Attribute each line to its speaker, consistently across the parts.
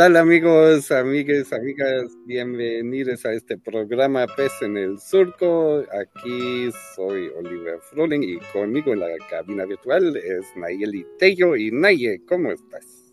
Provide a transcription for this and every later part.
Speaker 1: Tal amigos, amigas, amigas? Bienvenidos a este programa Pez en el Surco. Aquí soy Oliver Froling y conmigo en la cabina virtual es Nayeli Tello. Y Naye, ¿cómo estás?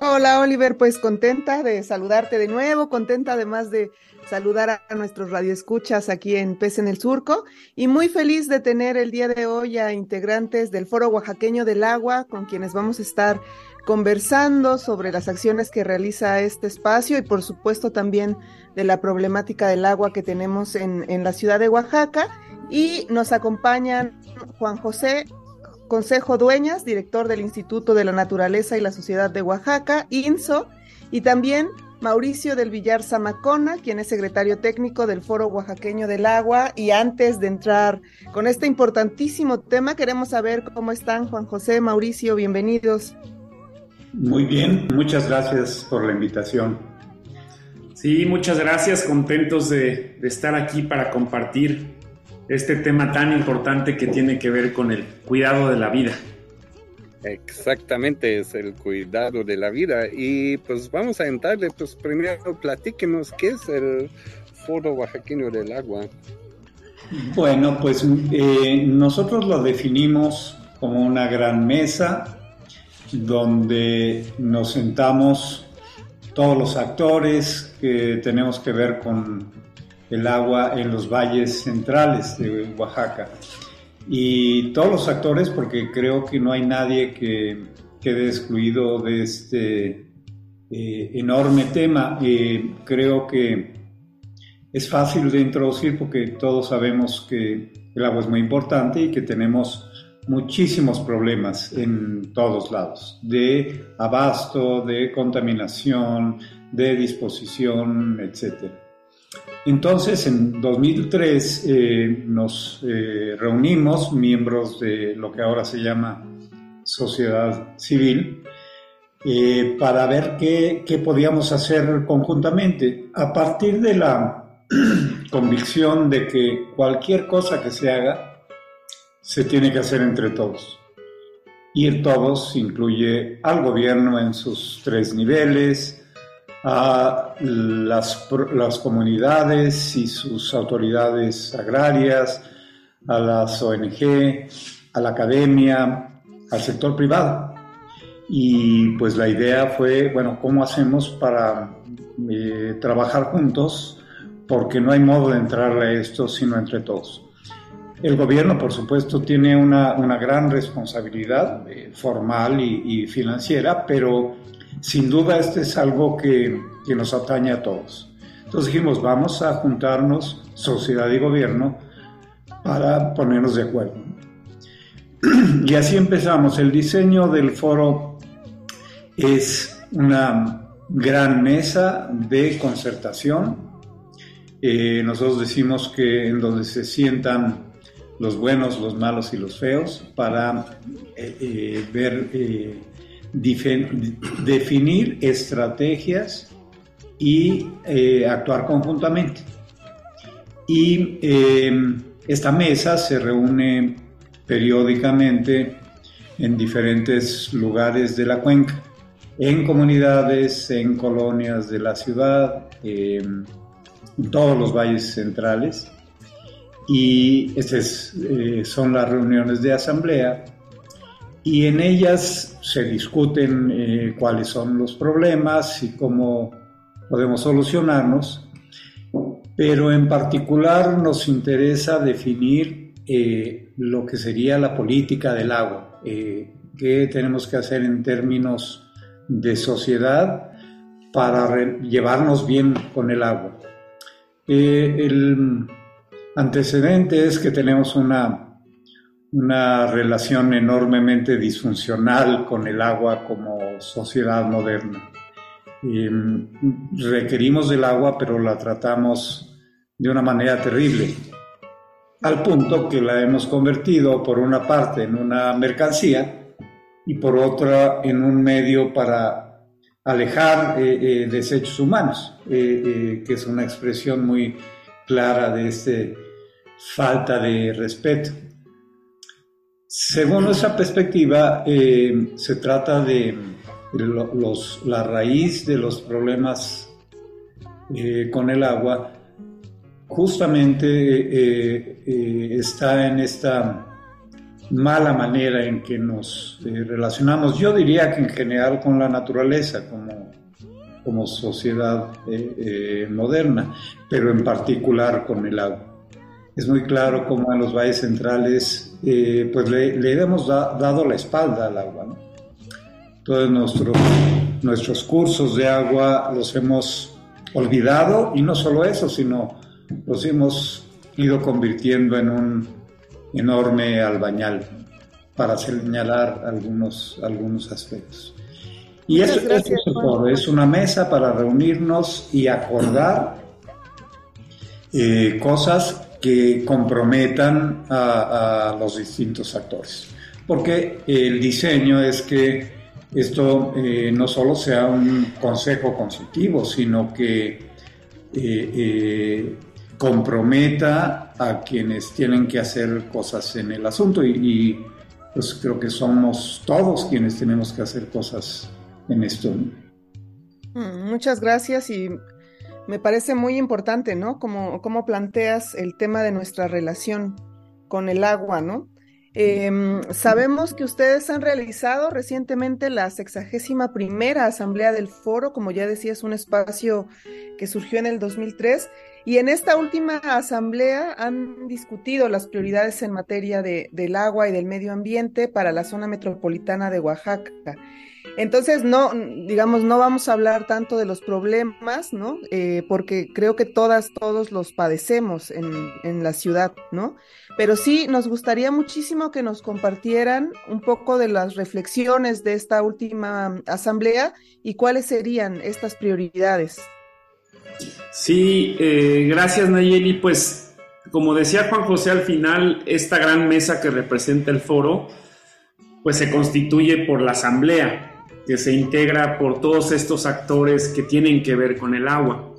Speaker 2: Hola Oliver, pues contenta de saludarte de nuevo, contenta además de saludar a nuestros radioescuchas aquí en Pez en el Surco y muy feliz de tener el día de hoy a integrantes del Foro Oaxaqueño del Agua con quienes vamos a estar conversando sobre las acciones que realiza este espacio y por supuesto también de la problemática del agua que tenemos en, la ciudad de Oaxaca. Y nos acompañan Juan José Consejo Dueñas, director del Instituto de la Naturaleza y la Sociedad de Oaxaca, INSO, y también Mauricio del Villar Zamacona, quien es secretario técnico del Foro Oaxaqueño del Agua. Y antes de entrar con este importantísimo tema, queremos saber cómo están Juan José, Mauricio, bienvenidos.
Speaker 3: Muy bien, muchas gracias por la invitación.
Speaker 4: Sí, muchas gracias, contentos de, de, estar aquí para compartir este tema tan importante que tiene que ver con el cuidado de la vida.
Speaker 1: Exactamente, es el cuidado de la vida. Y pues vamos a entrarle, pues primero platíquenos qué es el Foro Oaxaqueño del Agua.
Speaker 3: Bueno, pues eh, nosotros lo definimos como una gran mesa donde nos sentamos todos los actores que tenemos que ver con el agua en los valles centrales de Oaxaca. Y todos los actores, porque creo que no hay nadie que quede excluido de este eh, enorme tema. Eh, creo que es fácil de introducir porque todos sabemos que el agua es muy importante y que tenemos muchísimos problemas en todos lados, de abasto, de contaminación, de disposición, etc. Entonces, en 2003 eh, nos eh, reunimos, miembros de lo que ahora se llama sociedad civil, eh, para ver qué, qué podíamos hacer conjuntamente. A partir de la convicción de que cualquier cosa que se haga se tiene que hacer entre todos. Y el todos incluye al gobierno en sus tres niveles, a las, las comunidades y sus autoridades agrarias, a las ONG, a la academia, al sector privado. Y pues la idea fue, bueno, ¿cómo hacemos para eh, trabajar juntos? Porque no hay modo de entrarle a esto sino entre todos. El gobierno, por supuesto, tiene una, una gran responsabilidad eh, formal y, financiera, pero sin duda este es algo que, que, nos atañe a todos. Entonces dijimos, vamos a juntarnos, sociedad y gobierno, para ponernos de acuerdo. Y así empezamos. El diseño del foro es una gran mesa de concertación. Eh, nosotros decimos que en donde se sientan los buenos, los malos y los feos, para eh, eh, ver, eh, definir estrategias y actuar conjuntamente. Y em, esta mesa se reúne periódicamente en diferentes lugares de la cuenca, en comunidades, en colonias de la ciudad, em, en todos los valles centrales y estas eh, son las reuniones de asamblea y en ellas se discuten eh, cuáles son los problemas y cómo podemos solucionarnos, pero en particular nos interesa definir eh, lo que sería la política del agua, qué tenemos que hacer en términos de sociedad para llevarnos bien con el agua. Antecedente es que tenemos una, una relación enormemente disfuncional con el agua como sociedad moderna. Em, requerimos del agua, pero la tratamos de una manera terrible, al punto que la hemos convertido por una parte en una mercancía y por otra en un medio para alejar eh, eh, desechos humanos, eh, que es una expresión muy clara de esta falta de respeto. Según nuestra perspectiva, se trata de la raíz de los problemas eh, con el agua justamente eh, eh, está en esta mala manera en que nos relacionamos, yo diría que en general con la naturaleza como sociedad moderna, pero en particular con el agua. Es muy claro cómo en los valles centrales pues le, hemos dado la espalda al agua. ¿no? todos nuestros, nuestros cursos de agua los hemos olvidado y no solo eso, sino los hemos ido convirtiendo en un enorme albañal para señalar algunos, algunos aspectos. Y eso, es todo, es una mesa para reunirnos y acordar eh, cosas que comprometan a, los distintos actores. Porque el diseño es que esto eh, no solo sea un consejo consultivo, sino que eh, eh, comprometa a quienes tienen que hacer cosas en el asunto y, pues creo que somos todos quienes tenemos que hacer cosas en esto.
Speaker 2: Mm, muchas gracias y me parece muy importante, ¿no? Como, como planteas el tema de nuestra relación con el agua, ¿no? Em, sabemos que ustedes han realizado recientemente la sexagésima primera asamblea del foro, como ya decía, es un espacio que surgió en el 2003, y en esta última asamblea han discutido las prioridades en materia de, del agua y del medio ambiente para la zona metropolitana de Oaxaca. Entonces, no, digamos, no vamos a hablar tanto de los problemas, ¿no? Eh, porque creo que todas, todos los padecemos en, en, la ciudad, ¿no? Pero sí nos gustaría muchísimo que nos compartieran un poco de las reflexiones de esta última asamblea y cuáles serían estas prioridades.
Speaker 4: Sí, eh, gracias Nayeli. Pues, como decía Juan José al final, esta gran mesa que representa el foro, pues se constituye por la asamblea que se integra por todos estos actores que tienen que ver con el agua.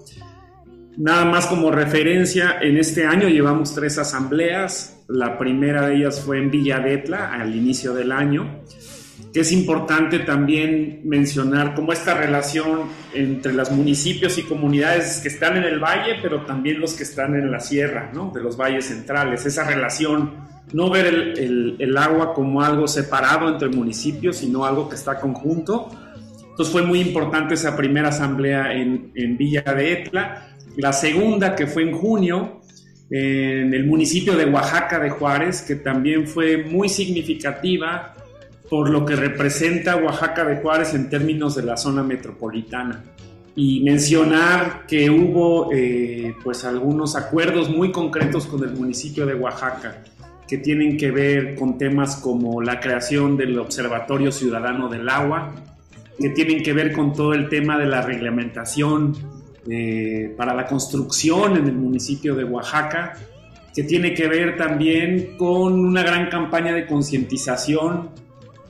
Speaker 4: Nada más como referencia, en este año llevamos tres asambleas. La primera de ellas fue en Villa Detla al inicio del año. Que es importante también mencionar como esta relación entre los municipios y comunidades que están en el valle, pero también los que están en la sierra, ¿no? de los valles centrales. Esa relación no ver el, agua como algo separado entre municipios, sino algo que está conjunto. Entonces fue muy importante esa primera asamblea en, Villa de Etla. La segunda, que fue en junio, en el municipio de Oaxaca de Juárez, que también fue muy significativa por lo que representa Oaxaca de Juárez en términos de la zona metropolitana. Y mencionar que hubo eh, pues algunos acuerdos muy concretos con el municipio de Oaxaca que tienen que ver con temas como la creación del Observatorio Ciudadano del Agua, que tienen que ver con todo el tema de la reglamentación eh, para la construcción en el municipio de Oaxaca, que tiene que ver también con una gran campaña de concientización,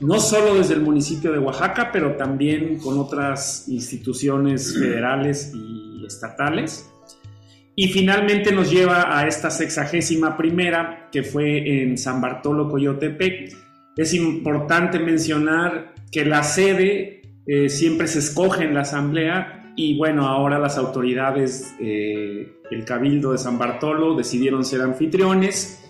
Speaker 4: no solo desde el municipio de Oaxaca, pero también con otras instituciones federales y estatales y finalmente nos lleva a esta sexagésima primera, que fue en San Bartolo, Coyotepec. Es importante mencionar que la sede eh, siempre se escoge en la asamblea y bueno, ahora las autoridades, eh, el Cabildo de San Bartolo, decidieron ser anfitriones.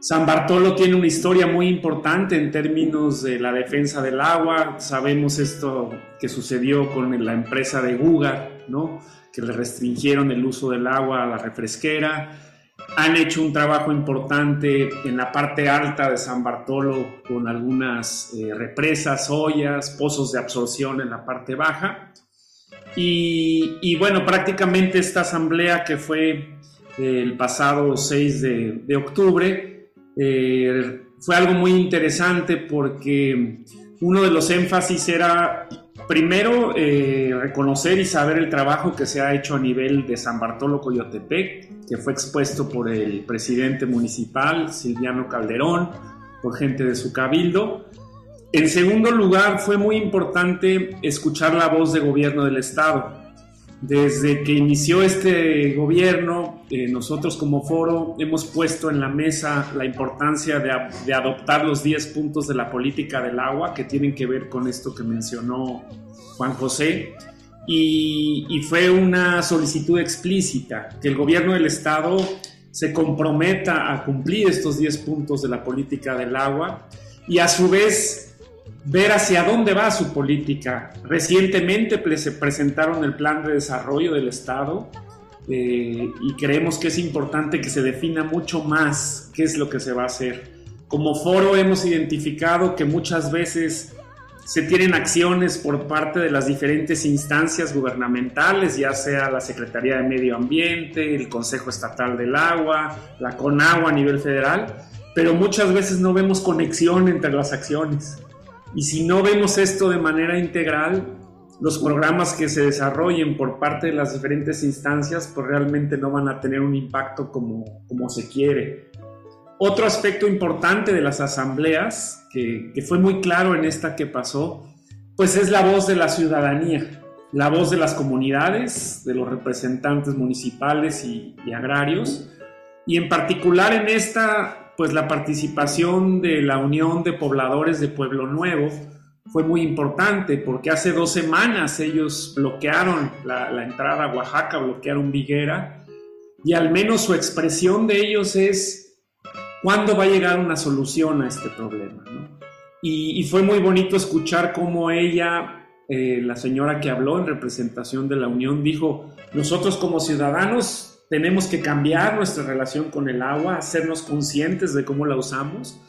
Speaker 4: San Bartolo tiene una historia muy importante en términos de la defensa del agua. Sabemos esto que sucedió con la empresa de Guga, ¿no? que le restringieron el uso del agua a la refresquera. Han hecho un trabajo importante en la parte alta de San Bartolo con algunas eh, represas, ollas, pozos de absorción en la parte baja. Y, bueno, prácticamente esta asamblea que fue el pasado 6 de, octubre, eh, fue algo muy interesante porque uno de los énfasis era primero eh, reconocer y saber el trabajo que se ha hecho a nivel de San Bartolo Coyotepec, que fue expuesto por el presidente municipal Silviano Calderón, por gente de su cabildo. En segundo lugar, fue muy importante escuchar la voz de gobierno del Estado desde que inició este gobierno, eh, nosotros como foro hemos puesto en la mesa la importancia de, adoptar los 10 puntos de la política del agua que tienen que ver con esto que mencionó Juan José. Y, fue una solicitud explícita que el gobierno del Estado se comprometa a cumplir estos 10 puntos de la política del agua y a su vez ver hacia dónde va su política. Recientemente se presentaron el plan de desarrollo del Estado eh, y creemos que es importante que se defina mucho más qué es lo que se va a hacer. Como foro hemos identificado que muchas veces se tienen acciones por parte de las diferentes instancias gubernamentales, ya sea la Secretaría de Medio Ambiente, el Consejo Estatal del Agua, la CONAGUA a nivel federal, pero muchas veces no vemos conexión entre las acciones. Y si no vemos esto de manera integral, los programas que se desarrollen por parte de las diferentes instancias, pues realmente no van a tener un impacto como, como se quiere. Otro aspecto importante de las asambleas, que, que fue muy claro en esta que pasó, pues es la voz de la ciudadanía, la voz de las comunidades, de los representantes municipales y, y agrarios, y en particular en esta pues la participación de la Unión de Pobladores de Pueblo Nuevo fue muy importante porque hace dos semanas ellos bloquearon la, entrada a Oaxaca, bloquearon Viguera y al menos su expresión de ellos es cuándo va a llegar una solución a este problema. Y, fue muy bonito escuchar cómo ella, eh, la señora que habló en representación de la Unión, dijo, nosotros como ciudadanos tenemos que cambiar nuestra relación con el agua, hacernos conscientes de cómo la usamos,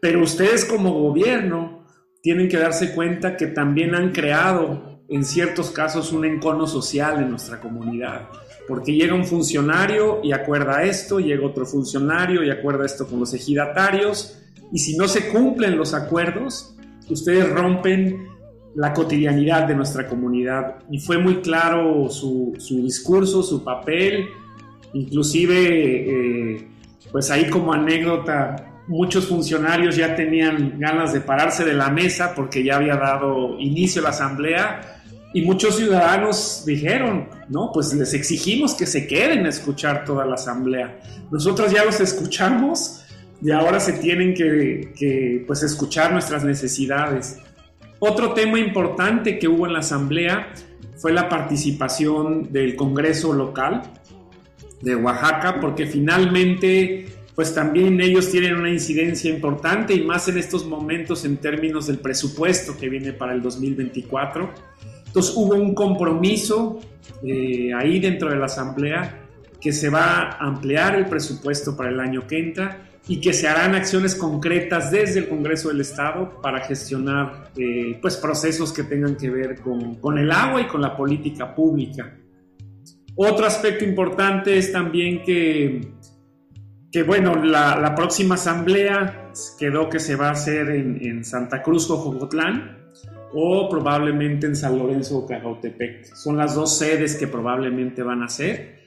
Speaker 4: pero ustedes como gobierno tienen que darse cuenta que también han creado en ciertos casos un encono social en nuestra comunidad, porque llega un funcionario y acuerda esto, llega otro funcionario y acuerda esto con los ejidatarios, y si no se cumplen los acuerdos, ustedes rompen la cotidianidad de nuestra comunidad. Y fue muy claro su, su discurso, su papel, Inclusive, eh, pues ahí como anécdota, muchos funcionarios ya tenían ganas de pararse de la mesa porque ya había dado inicio a la asamblea y muchos ciudadanos dijeron, no, pues les exigimos que se queden a escuchar toda la asamblea. Nosotros ya los escuchamos y ahora se tienen que, que pues escuchar nuestras necesidades. Otro tema importante que hubo en la asamblea fue la participación del Congreso local de Oaxaca, porque finalmente pues también ellos tienen una incidencia importante y más en estos momentos en términos del presupuesto que viene para el 2024. Entonces hubo un compromiso eh, ahí dentro de la Asamblea que se va a ampliar el presupuesto para el año que entra y que se harán acciones concretas desde el Congreso del Estado para gestionar eh, pues procesos que tengan que ver con, con el agua y con la política pública. Otro aspecto importante es también que, que bueno, la, próxima asamblea quedó que se va a hacer en, Santa Cruz, Jocotlán, o probablemente en San Lorenzo o Cajautepec. Son las dos sedes que probablemente van a ser.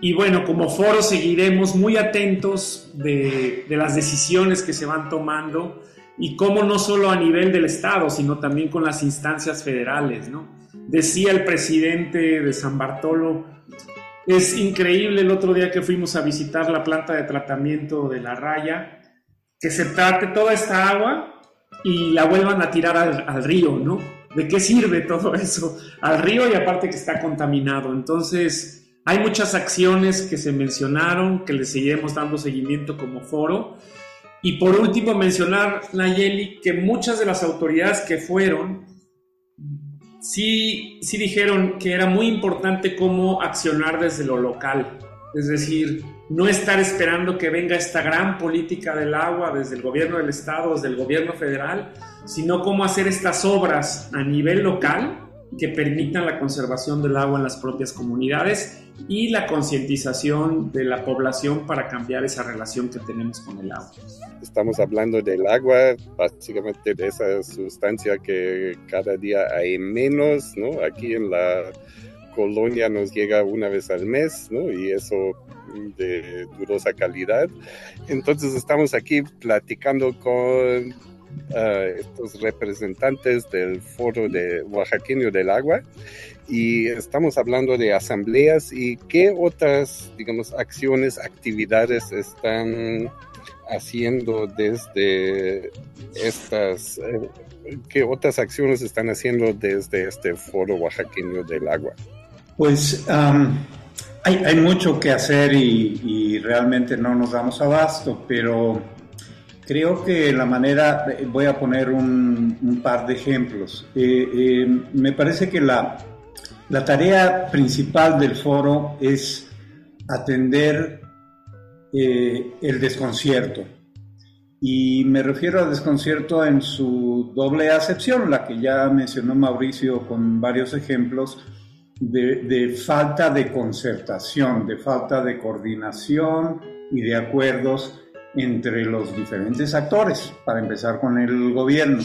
Speaker 4: Y bueno, como foro seguiremos muy atentos de, de, las decisiones que se van tomando y cómo no solo a nivel del Estado, sino también con las instancias federales, ¿no? Decía el presidente de San Bartolo, es increíble el otro día que fuimos a visitar la planta de tratamiento de la raya, que se trate toda esta agua y la vuelvan a tirar al, río, ¿no? ¿De qué sirve todo eso? Al río y aparte que está contaminado. Entonces, hay muchas acciones que se mencionaron, que le seguiremos dando seguimiento como foro. Y por último, mencionar, Nayeli, que muchas de las autoridades que fueron sí, sí dijeron que era muy importante cómo accionar desde lo local. Es decir, no estar esperando que venga esta gran política del agua desde el gobierno del estado, desde el gobierno federal, sino cómo hacer estas obras a nivel local que permitan la conservación del agua en las propias comunidades y la concientización de la población para cambiar esa relación que tenemos con el agua.
Speaker 1: Estamos hablando del agua, básicamente de esa sustancia que cada día hay menos, ¿no? Aquí en la colonia nos llega una vez al mes, ¿no? Y eso de dudosa calidad. Entonces estamos aquí platicando con estos representantes del Foro de Oaxaqueño del Agua y estamos hablando de asambleas y qué otras, digamos, acciones, actividades están haciendo desde estas, eh, qué otras acciones están haciendo desde este Foro Oaxaqueño del Agua.
Speaker 3: Pues hay, hay, mucho que hacer y, y realmente no nos damos abasto, pero Creo que la manera, voy a poner un, par de ejemplos. Eh, eh, me parece que la, la tarea principal del foro es atender eh, el desconcierto. Y me refiero al desconcierto en su doble acepción, la que ya mencionó Mauricio con varios ejemplos, de, de, falta de concertación, de falta de coordinación y de acuerdos entre los diferentes actores, para empezar con el gobierno.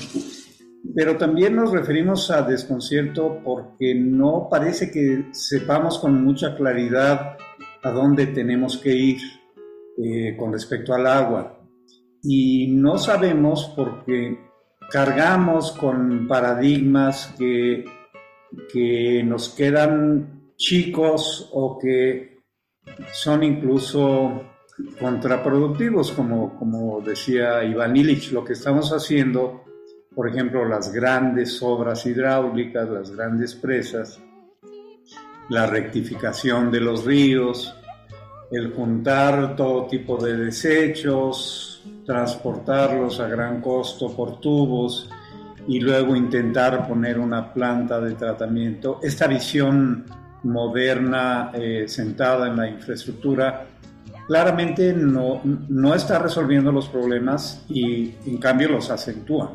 Speaker 3: Pero también nos referimos a desconcierto porque no parece que sepamos con mucha claridad a dónde tenemos que ir eh, con respecto al agua. Y no sabemos porque cargamos con paradigmas que, que nos quedan chicos o que son incluso contraproductivos, como, como decía Iván Illich, lo que estamos haciendo, por ejemplo, las grandes obras hidráulicas, las grandes presas, la rectificación de los ríos, el juntar todo tipo de desechos, transportarlos a gran costo por tubos y luego intentar poner una planta de tratamiento. Esta visión moderna eh, sentada en la infraestructura claramente no, no está resolviendo los problemas y en cambio los acentúa.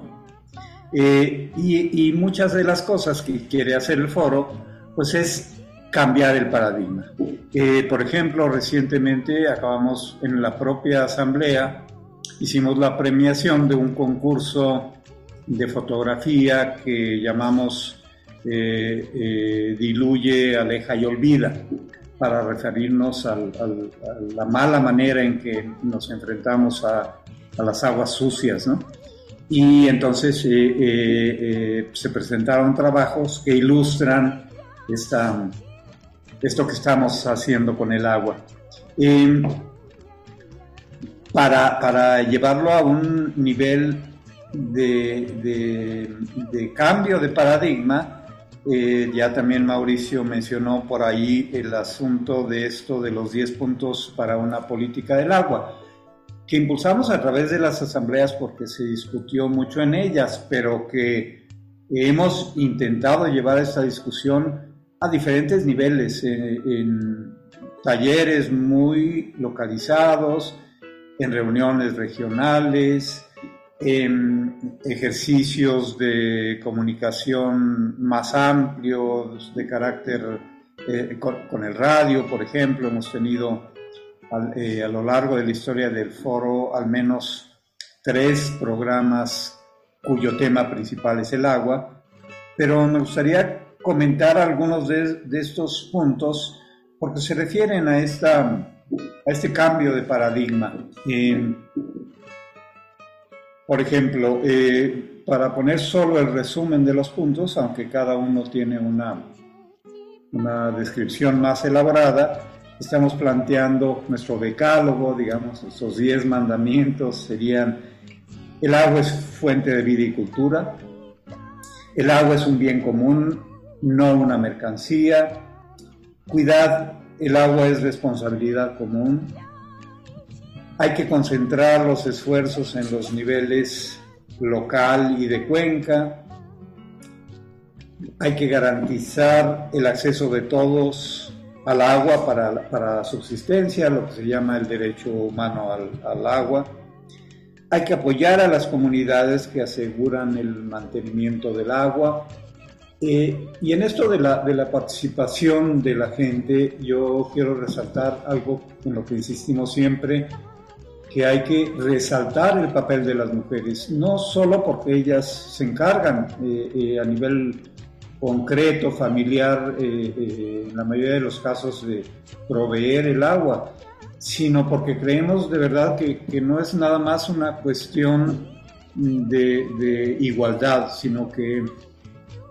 Speaker 3: Eh, y, muchas de las cosas que quiere hacer el foro, pues es cambiar el paradigma. Eh, por ejemplo, recientemente acabamos en la propia asamblea, hicimos la premiación de un concurso de fotografía que llamamos eh, Diluye, Aleja y Olvida para referirnos a la mala manera en que nos enfrentamos a, las aguas sucias, ¿no? Y entonces eh, eh, eh, se presentaron trabajos que ilustran esta, esto que estamos haciendo con el agua. Para, para, llevarlo a un nivel de, de cambio de paradigma, eh, ya también Mauricio mencionó por ahí el asunto de esto de los 10 puntos para una política del agua, que impulsamos a través de las asambleas porque se discutió mucho en ellas, pero que hemos intentado llevar esta discusión a diferentes niveles, en talleres muy localizados, en reuniones regionales, ejercicios de comunicación más amplios, de carácter eh, con, el radio, por ejemplo. Hemos tenido eh, a lo largo de la historia del foro al menos tres programas cuyo tema principal es el agua, pero me gustaría comentar algunos de, estos puntos porque se refieren a, esta, a este cambio de paradigma. Eh, por ejemplo, eh, para poner solo el resumen de los puntos, aunque cada uno tiene una, una descripción más elaborada, estamos planteando nuestro decálogo, digamos, esos diez mandamientos serían, el agua es fuente de vida y cultura, el agua es un bien común, no una mercancía, cuidad, el agua es responsabilidad común, hay que concentrar los esfuerzos en los niveles local y de cuenca. Hay que garantizar el acceso de todos al agua para, para subsistencia, lo que se llama el derecho humano al, al agua. Hay que apoyar a las comunidades que aseguran el mantenimiento del agua. Eh, y en esto de la, de la participación de la gente, yo quiero resaltar algo en lo que insistimos siempre, que hay que resaltar el papel de las mujeres, no solo porque ellas se encargan eh, eh, a nivel concreto, familiar, en la mayoría de los casos de proveer el agua, sino porque creemos de verdad que, que no es nada más una cuestión de, de igualdad, sino que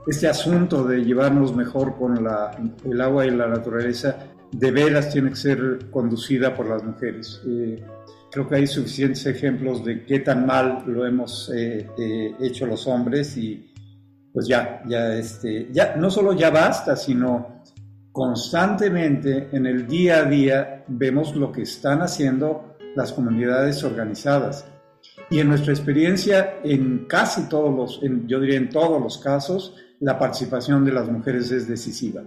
Speaker 3: este asunto de llevarnos mejor con la, el agua y la naturaleza de veras tiene que ser conducida por las mujeres. Creo que hay suficientes ejemplos de qué tan mal lo hemos eh, eh, hecho los hombres y pues ya, ya, este, ya, no solo ya basta, sino constantemente en el día a día vemos lo que están haciendo las comunidades organizadas. Y en nuestra experiencia, en casi todos los, yo diría en todos los casos, la participación de las mujeres es decisiva.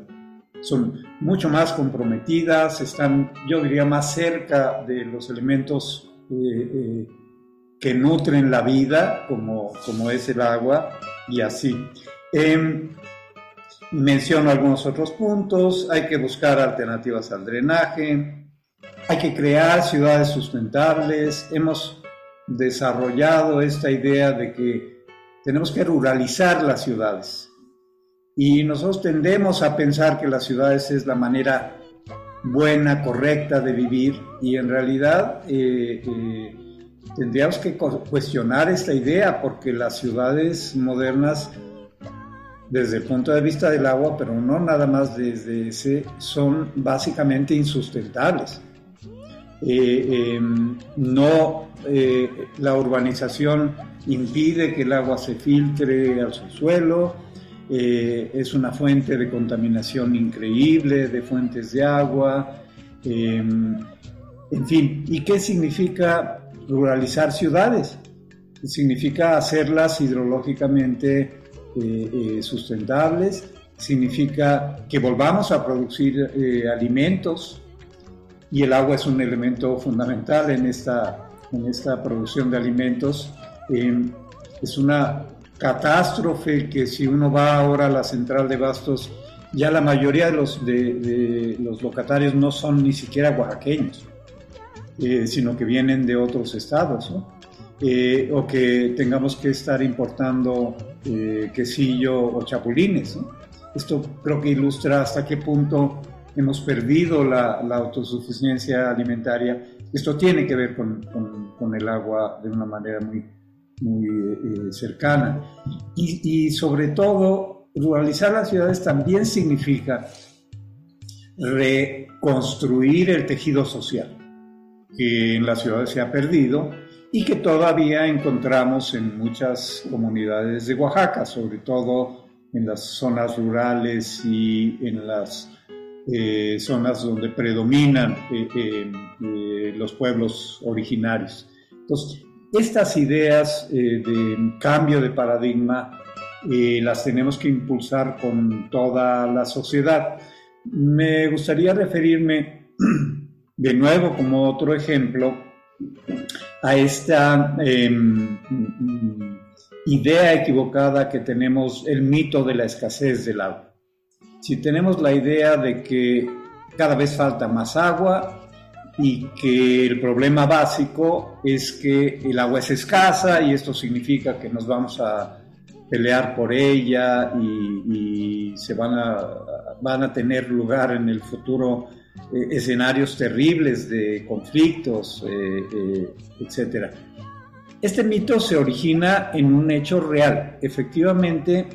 Speaker 3: Son mucho más comprometidas, están, yo diría, más cerca de los elementos eh, eh, que nutren la vida, como, como es el agua, y así. Em, menciono algunos otros puntos, hay que buscar alternativas al drenaje, hay que crear ciudades sustentables, hemos desarrollado esta idea de que tenemos que ruralizar las ciudades. Y nosotros tendemos a pensar que las ciudades es la manera buena, correcta de vivir y en realidad eh, eh, tendríamos que cuestionar esta idea porque las ciudades modernas desde el punto de vista del agua, pero no nada más desde ese, son básicamente insustentables. Eh, em, no, la urbanización impide que el agua se filtre al subsuelo, eh, es una fuente de contaminación increíble, de fuentes de agua, em, en fin, ¿y qué significa ruralizar ciudades? Significa hacerlas hidrológicamente eh, eh, sustentables, significa que volvamos a producir alimentos y el agua es un elemento fundamental en esta, en esta producción de alimentos. Em, es una catástrofe que si uno va ahora a la central de Bastos, ya la mayoría de los, de, los locatarios no son ni siquiera oaxaqueños, eh, sino que vienen de otros estados, eh, o que tengamos que estar importando eh, quesillo o chapulines. Esto creo que ilustra hasta qué punto hemos perdido la, autosuficiencia alimentaria. Esto tiene que ver con, con el agua de una manera muy, muy eh, cercana. Y, sobre todo, ruralizar las ciudades también significa reconstruir el tejido social que en las ciudades se ha perdido y que todavía encontramos en muchas comunidades de Oaxaca, sobre todo en las zonas rurales y en las eh, zonas donde predominan eh, los pueblos originarios. Entonces, estas ideas eh, de cambio de paradigma eh, las tenemos que impulsar con toda la sociedad. Me gustaría referirme de nuevo como otro ejemplo a esta em, idea equivocada que tenemos, el mito de la escasez del agua. Si tenemos la idea de que cada vez falta más agua, y que el problema básico es que el agua es escasa y esto significa que nos vamos a pelear por ella y, se van a, van a tener lugar en el futuro eh, escenarios terribles de conflictos, eh, eh, etc. Este mito se origina en un hecho real. Efectivamente,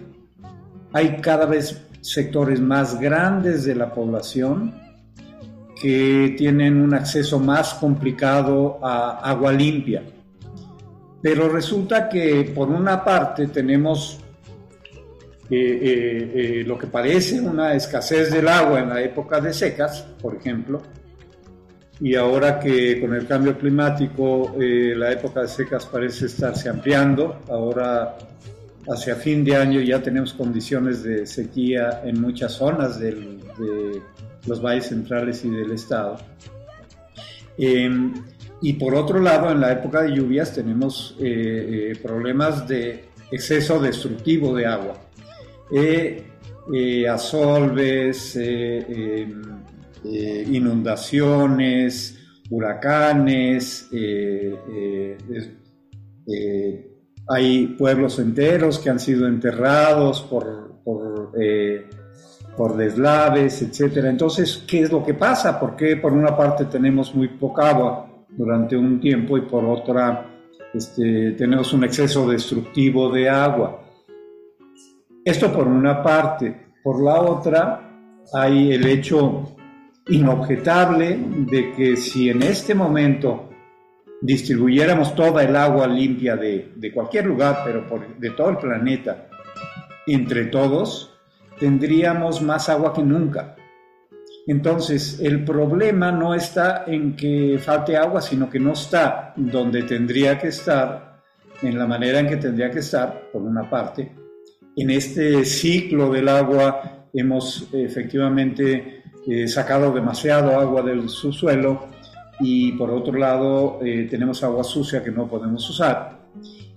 Speaker 3: hay cada vez sectores más grandes de la población que tienen un acceso más complicado a agua limpia. Pero resulta que por una parte tenemos eh, eh, eh, lo que parece una escasez del agua en la época de secas, por ejemplo, y ahora que con el cambio climático la época de secas parece estarse ampliando, ahora hacia fin de año ya tenemos condiciones de sequía en muchas zonas del, de, los valles centrales y del estado. Em, y por otro lado, en la época de lluvias tenemos eh, eh, problemas de exceso destructivo de agua. Eh, asolves, em, inundaciones, huracanes, hay pueblos enteros que han sido enterrados por, por deslaves, etc. Entonces, ¿qué es lo que pasa? Porque por una parte tenemos muy poca agua durante un tiempo y por otra este, tenemos un exceso destructivo de agua. Esto por una parte. Por la otra, hay el hecho inobjetable de que si en este momento distribuyéramos toda el agua limpia de, cualquier lugar, pero de todo el planeta, entre todos, tendríamos más agua que nunca. Entonces, el problema no está en que falte agua, sino que no está donde tendría que estar, en la manera en que tendría que estar, por una parte. En este ciclo del agua hemos efectivamente eh, sacado demasiado agua del subsuelo y por otro lado eh, tenemos agua sucia que no podemos usar.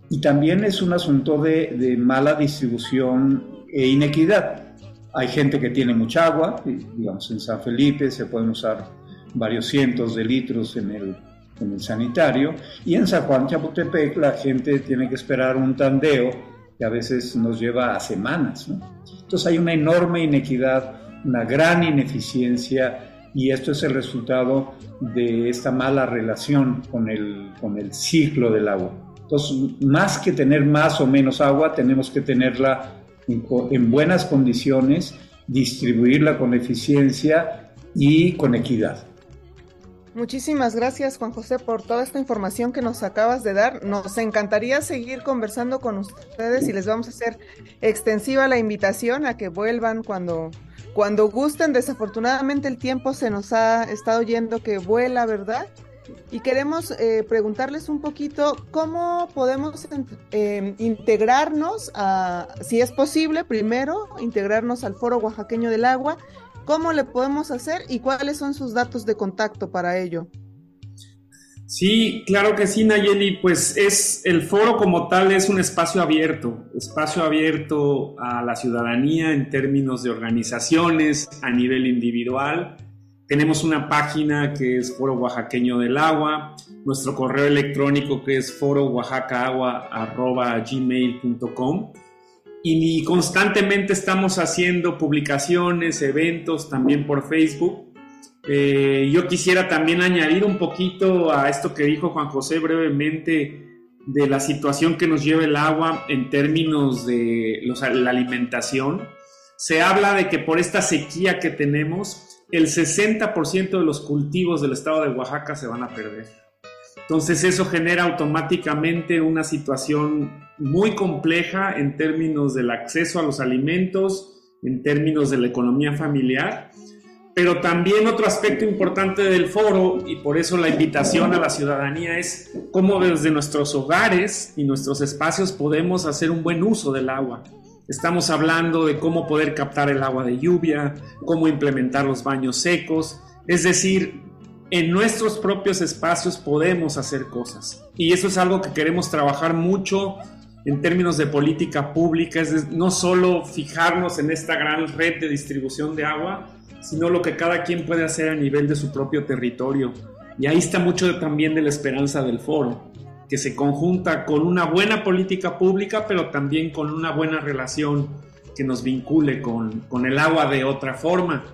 Speaker 3: Y también es un asunto de mala distribución e inequidad hay gente que tiene mucha agua, digamos en San Felipe se pueden usar varios cientos de litros en el, en el sanitario, y en San Juan Chapultepec la gente tiene que esperar un tandeo que a veces nos lleva a semanas. Entonces hay una enorme inequidad, una gran ineficiencia, y esto es el resultado de esta mala relación con el, con el ciclo del agua. Entonces, más que tener más o menos agua, tenemos que tenerla en buenas condiciones, distribuirla con eficiencia y con equidad.
Speaker 2: Muchísimas gracias Juan José por toda esta información que nos acabas de dar. Nos encantaría seguir conversando con ustedes y les vamos a hacer extensiva la invitación a que vuelvan cuando, cuando gusten. Desafortunadamente el tiempo se nos ha estado yendo que vuela, ¿verdad? Y queremos eh, preguntarles un poquito cómo podemos em, integrarnos, si es posible, primero, integrarnos al Foro Oaxaqueño del Agua, cómo le podemos hacer y cuáles son sus datos de contacto para ello.
Speaker 4: Sí, claro que sí, Nayeli. Pues es el foro como tal es un espacio abierto, espacio abierto a la ciudadanía en términos de organizaciones a nivel individual tenemos una página que es Foro Oaxaqueño del Agua, nuestro correo electrónico que es foro-oaxacaagua.gmail.com y constantemente estamos haciendo publicaciones, eventos también por Facebook. Eh, yo quisiera también añadir un poquito a esto que dijo Juan José brevemente de la situación que nos lleva el agua en términos de la alimentación. Se habla de que por esta sequía que tenemos, el 60% de los cultivos del estado de Oaxaca se van a perder. Entonces eso genera automáticamente una situación muy compleja en términos del acceso a los alimentos, en términos de la economía familiar, pero también otro aspecto importante del foro, y por eso la invitación a la ciudadanía es cómo desde nuestros hogares y nuestros espacios podemos hacer un buen uso del agua. Estamos hablando de cómo poder captar el agua de lluvia, cómo implementar los baños secos, es decir, en nuestros propios espacios podemos hacer cosas. Y eso es algo que queremos trabajar mucho en términos de política pública, es no solo fijarnos en esta gran red de distribución de agua, sino lo que cada quien puede hacer a nivel de su propio territorio. Y ahí está mucho también de la esperanza del foro que se conjunta con una buena política pública, pero también con una buena relación que nos vincule con, con el agua de otra forma.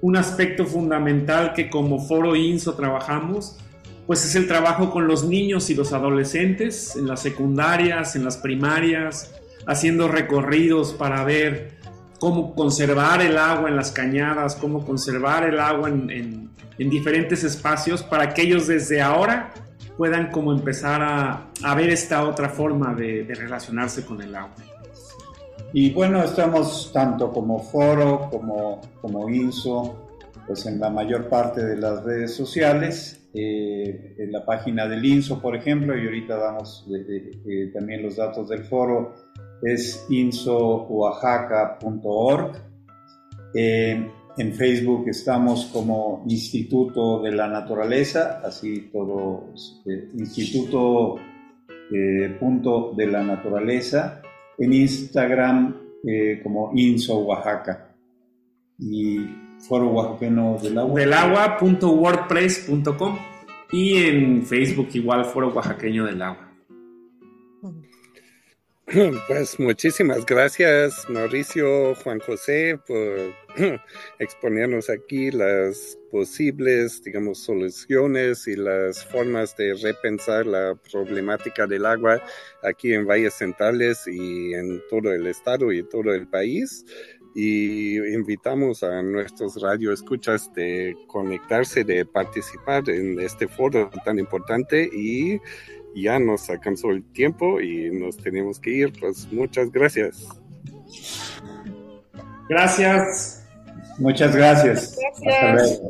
Speaker 4: Un aspecto fundamental que como Foro INSO trabajamos, pues es el trabajo con los niños y los adolescentes en las secundarias, en las primarias, haciendo recorridos para ver cómo conservar el agua en las cañadas, cómo conservar el agua en, en, en diferentes espacios para que ellos desde ahora puedan como empezar a, ver esta otra forma de, relacionarse con el agua.
Speaker 3: Y bueno, estamos tanto como foro como, como INSO, pues en la mayor parte de las redes sociales, eh, en la página del INSO, por ejemplo, y ahorita damos eh, también los datos del foro, es insooaxaca.org. Eh, en Facebook estamos como Instituto de la Naturaleza, así todo, este, Instituto eh, punto de la Naturaleza. En Instagram eh, como INSO Oaxaca. Y Foro Oaxaqueño del Agua.
Speaker 4: Del agua.wordpress.com y en Facebook igual Foro Oaxaqueño del Agua.
Speaker 1: Pues muchísimas gracias Mauricio, Juan José, por exponernos aquí las posibles, digamos, soluciones y las formas de repensar la problemática del agua aquí en Valles Centrales y en todo el estado y todo el país. Y invitamos a nuestros radioescuchas de conectarse, de participar en este foro tan importante y ya nos alcanzó el tiempo y nos tenemos que ir. Pues muchas gracias.
Speaker 4: Gracias.
Speaker 3: Muchas gracias.
Speaker 2: Gracias.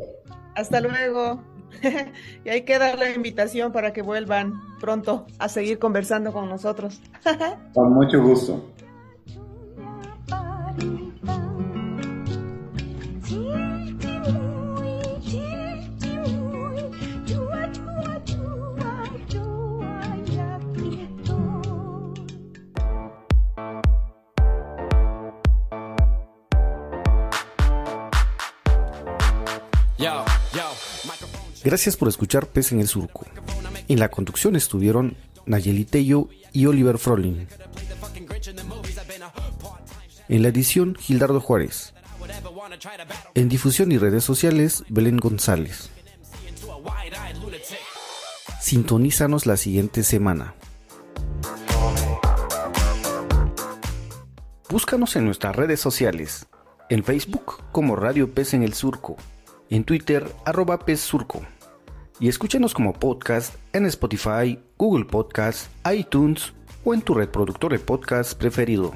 Speaker 2: Hasta luego. y ahí queda la invitación para que vuelvan pronto a seguir conversando con nosotros.
Speaker 3: con mucho gusto.
Speaker 5: Gracias por escuchar Pez en el Surco. En la conducción estuvieron Nayeli Tello y Oliver Frolin. En la edición, Gildardo Juárez. En difusión y redes sociales, Belén González. Sintonízanos la siguiente semana. Búscanos en nuestras redes sociales. En Facebook como Radio Pez en el Surco en Twitter arroba Surco. Y escúchanos como podcast en Spotify, Google Podcast, iTunes o en tu reproductor de podcast preferido.